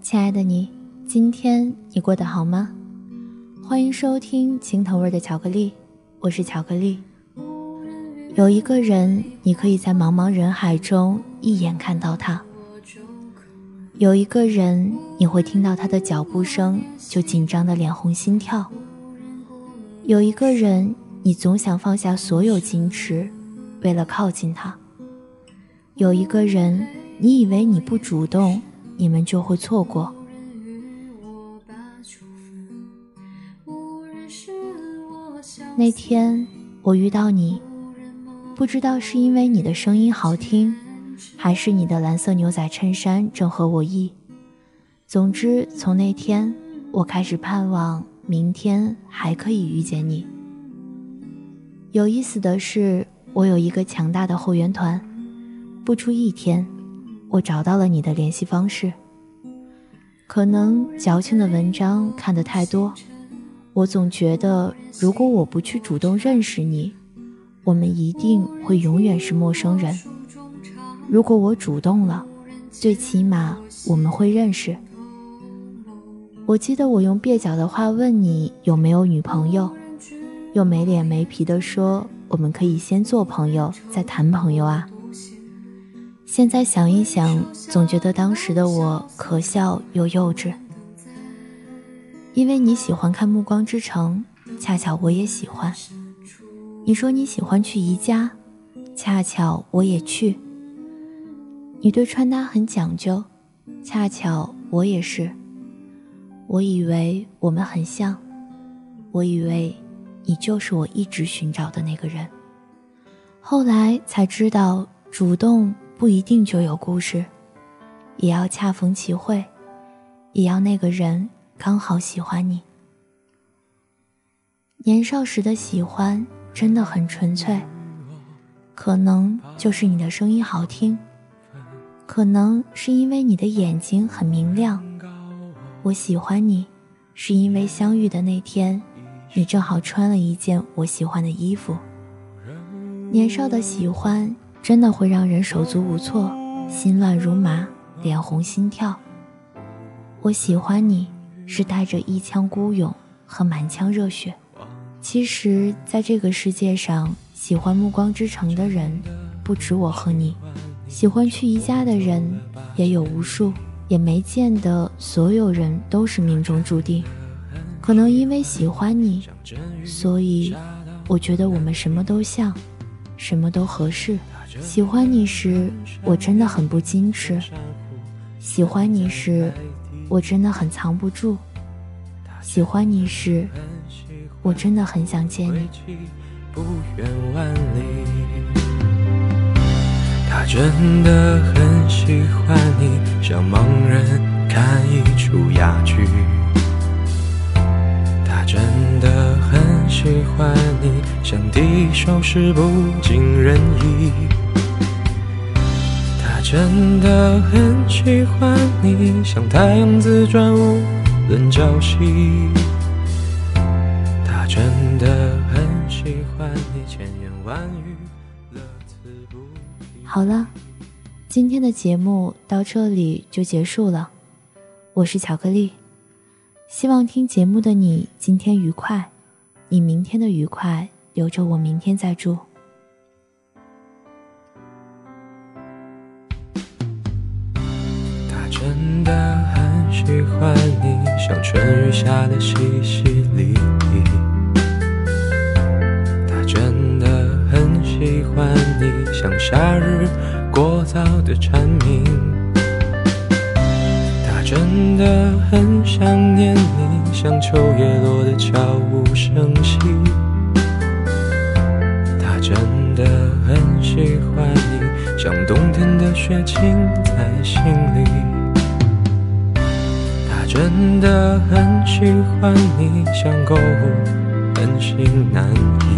亲爱的你，今天你过得好吗？欢迎收听青头味的巧克力，我是巧克力。有一个人，你可以在茫茫人海中一眼看到他；有一个人，你会听到他的脚步声就紧张的脸红心跳；有一个人，你总想放下所有矜持，为了靠近他；有一个人，你以为你不主动。你们就会错过。那天我遇到你，不知道是因为你的声音好听，还是你的蓝色牛仔衬衫正合我意。总之，从那天我开始盼望明天还可以遇见你。有意思的是，我有一个强大的后援团，不出一天。我找到了你的联系方式。可能矫情的文章看得太多，我总觉得如果我不去主动认识你，我们一定会永远是陌生人。如果我主动了，最起码我们会认识。我记得我用蹩脚的话问你有没有女朋友，又没脸没皮的说我们可以先做朋友再谈朋友啊。现在想一想，总觉得当时的我可笑又幼稚。因为你喜欢看《暮光之城》，恰巧我也喜欢。你说你喜欢去宜家，恰巧我也去。你对穿搭很讲究，恰巧我也是。我以为我们很像，我以为你就是我一直寻找的那个人。后来才知道，主动。不一定就有故事，也要恰逢其会，也要那个人刚好喜欢你。年少时的喜欢真的很纯粹，可能就是你的声音好听，可能是因为你的眼睛很明亮。我喜欢你，是因为相遇的那天，你正好穿了一件我喜欢的衣服。年少的喜欢。真的会让人手足无措，心乱如麻，脸红心跳。我喜欢你，是带着一腔孤勇和满腔热血。其实，在这个世界上，喜欢《暮光之城》的人不止我和你，喜欢去宜家的人也有无数，也没见得所有人都是命中注定。可能因为喜欢你，所以我觉得我们什么都像，什么都合适。喜欢你时，我真的很不矜持；喜欢你时，我真的很藏不住；喜欢你时，我真的很想见你。他真的很喜欢你，像盲人看一出哑剧。他真的很喜欢你，像第一首诗不尽人意。他真的很喜欢你，像太阳自转无论朝夕。他真的很喜欢你，千言万语乐此不疲。好了，今天的节目到这里就结束了。我是巧克力，希望听节目的你今天愉快，你明天的愉快留着我明天再住。他。真的很喜欢你，像春雨下的淅淅沥沥。他真的很喜欢你，像夏日过早的蝉鸣。真的很想念你，像秋叶落的悄无声息。他真的很喜欢你，像冬天的雪浸在心里。他真的很喜欢你，像购物很心难移。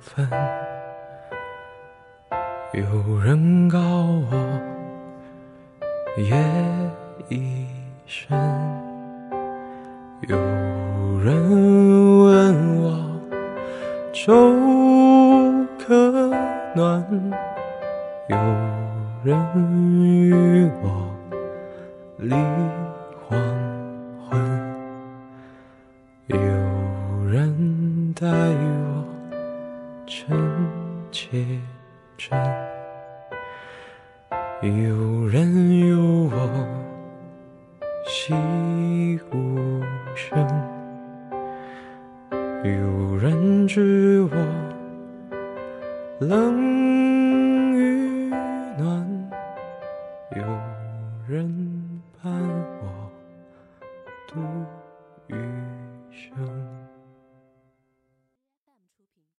分，有人告我夜已深，有人问我粥可暖，有人与我离真且真有人有我惜无声有人知我冷与暖。有人